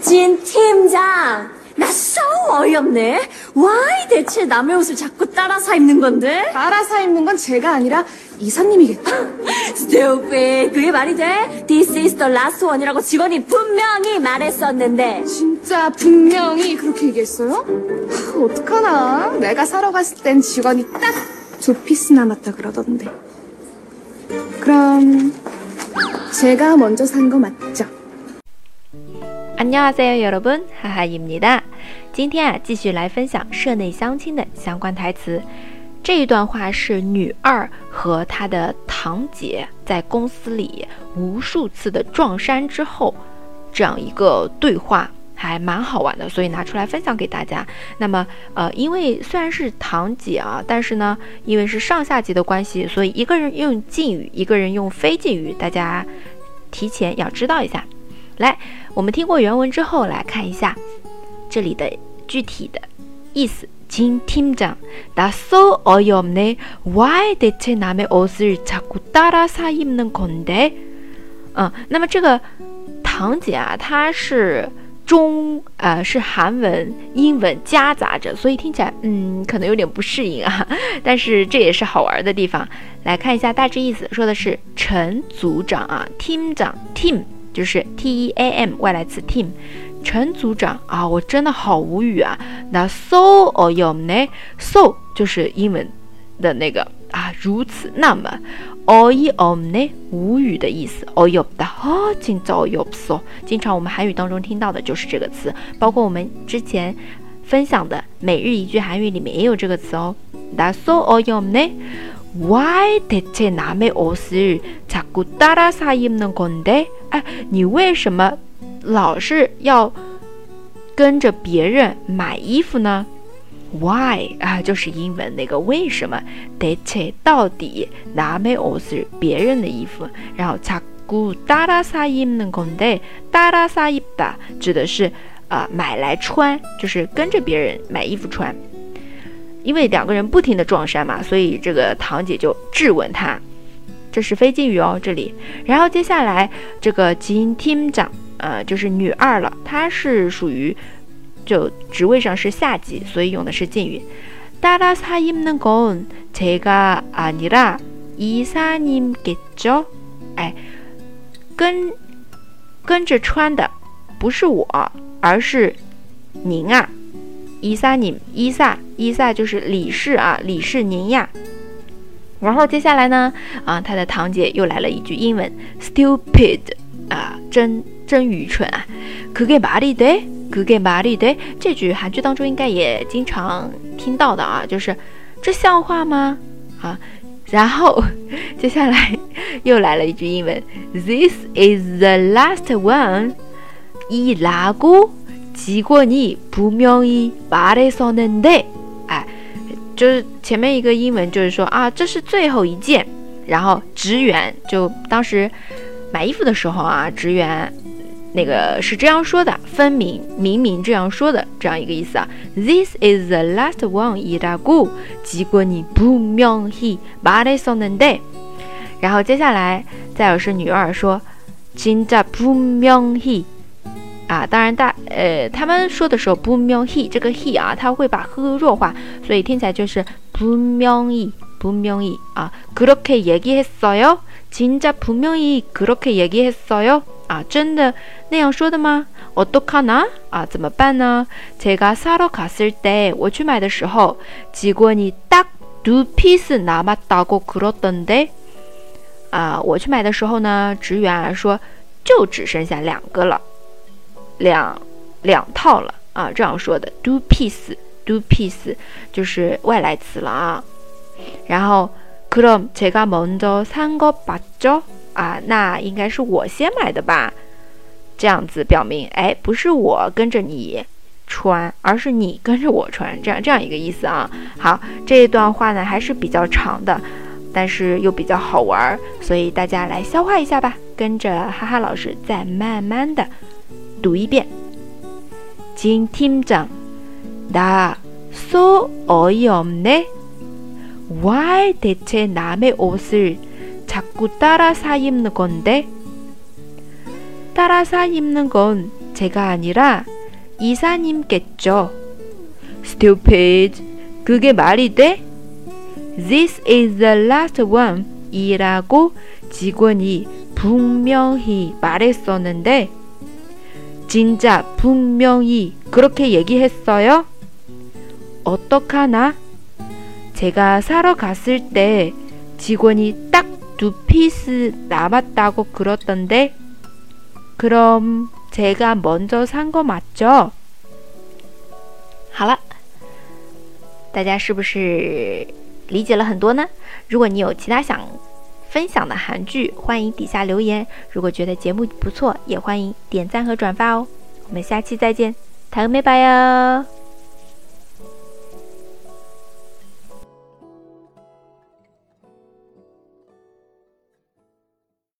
진 팀장, 나 so 어이없네. Why 대체 남의 옷을 자꾸 따라서 입는 건데? 알아서 입는 건 제가 아니라 이사님이겠죠? Stupid. 그게 말이 돼? This is the last one이라고 직원이 분명히 말했었는데. 진짜 분명히 그렇게 얘기했어요? 하, 어떡하나. 내가 사러 갔을 땐 직원이 딱 두 피스 남았다 그러던데. 그럼 제가 먼저 산 거 맞죠? 안녕하세요，여러분，哈哈입니다。今天啊，继续来分享社内相亲的相关台词。这一段话是女二和她的堂姐在公司里无数次的撞衫之后，这样一个对话，还蛮好玩的，所以拿出来分享给大家。那么，呃，因为虽然是堂姐啊，但是呢，因为是上下级的关系，所以一个人用敬语，一个人用非敬语，大家提前要知道一下。 来，我们听过原文之后，来看一下这里的具体的意思。金팀장나소어이없네 Why 대체남의옷을자꾸따라사입는건 데？ 嗯，那么这个堂姐啊，她是中呃是韩文、英文夹杂着，所以听起来嗯可能有点不适应啊。但是这也是好玩的地方。来看一下大致意思，说的是陈组长啊，team 长 team 就是 T E A M 外来词 team。陈组长啊，我真的好无语啊！那 so or you 呢？so 就是英文的那个啊，如此那么 or you 呢？无语的意思。or you 的哦，今早有 so，经常我们韩语当中听到的就是这个词，包括我们之前分享的每日一句韩语里面也有这个词哦。那 so or you 呢？Why 대체남의옷을자꾸따라사입는건 데？ 哎，你为什么老是要跟着别人买衣服呢？Why 啊，就是英文那个为什么得切到底拿没有是别人的衣服，然后擦古哒哒撒衣能空得哒哒撒衣的，指的是啊、呃、买来穿，就是跟着别人买衣服穿。因为两个人不停的撞衫嘛，所以这个堂姐就质问他。这是非敬语哦，这里。然后接下来这个金팀 장。 呃，就是女二了，她是属于就职位上是下级，所以用的是敬语。따라사입는건제가아니라이사님겠 죠？ 哎，跟跟着穿的不是我，而是您啊，伊萨님伊萨伊萨就是李氏啊，李氏您呀。 然后接下来呢，啊，他的堂姐又来了一句英文，stupid 啊，真。真愚蠢啊！그게말이 돼？ 그게말이 돼？ 这句韩剧当中应该也经常听到的啊，就是这像话吗？啊，然后接下来又来了一句英文：This is the last one. 이라고직원이분명히말했었는 데， 哎， 就是前面一个英文就是说啊，这是最后一件。然后职员就当时买衣服的时候啊，职员。那个是这样说的，分明明明这样说的，这样一个意思啊。This is the last one 이라고직원이분명히말했었는 데。 然后接下来再有是女二说，진짜분명히 啊，当然大呃他们说的时候분명히这个 he 啊，他会把呵弱化，所以听起来就是분명히분명히啊그렇게얘기했어요진짜분명히그렇게얘기했어요啊，真的那样说的吗？어떡하 나？ 啊，怎么办呢？제가사러갔을 때， 我去买的时候，직원이딱두피스남았다고그러던 데。 啊，我去买的时候呢，职员啊说，就只剩下两个了， 两两套了啊，这样说的。두피스두피스就是外来词了啊。然后그럼제가먼저산거맞죠啊，那应该是我先买的吧？这样子表明，哎，不是我跟着你穿，而是你跟着我穿，这样这样一个意思啊。好，这一段话呢还是比较长的，但是又比较好玩，所以大家来消化一下吧。跟着哈哈老师再慢慢的 读一遍。金팀장나소어이없네 Why 대체남의옷을 자꾸 따라 사 입는 건데? 따라서 입는 건 제가 아니라 이사님겠죠. Stupid. 그게 말이 돼? This is the last one. 이라고 직원이 분명히 말했었는데, 진짜 분명히 그렇게 얘기했어요? 어떡하나? 제가 사러 갔을 때 직원이 딱 두 피스 남았다고 그러던데, 그럼 제가 먼저 산 거 맞죠? 好了，大家是不是理解了很多呢？如果你有其他想 分享的韩剧，欢迎底下留言。如果觉得节目不错，也欢迎点赞和转发哦。我们下期再见，다음에봐요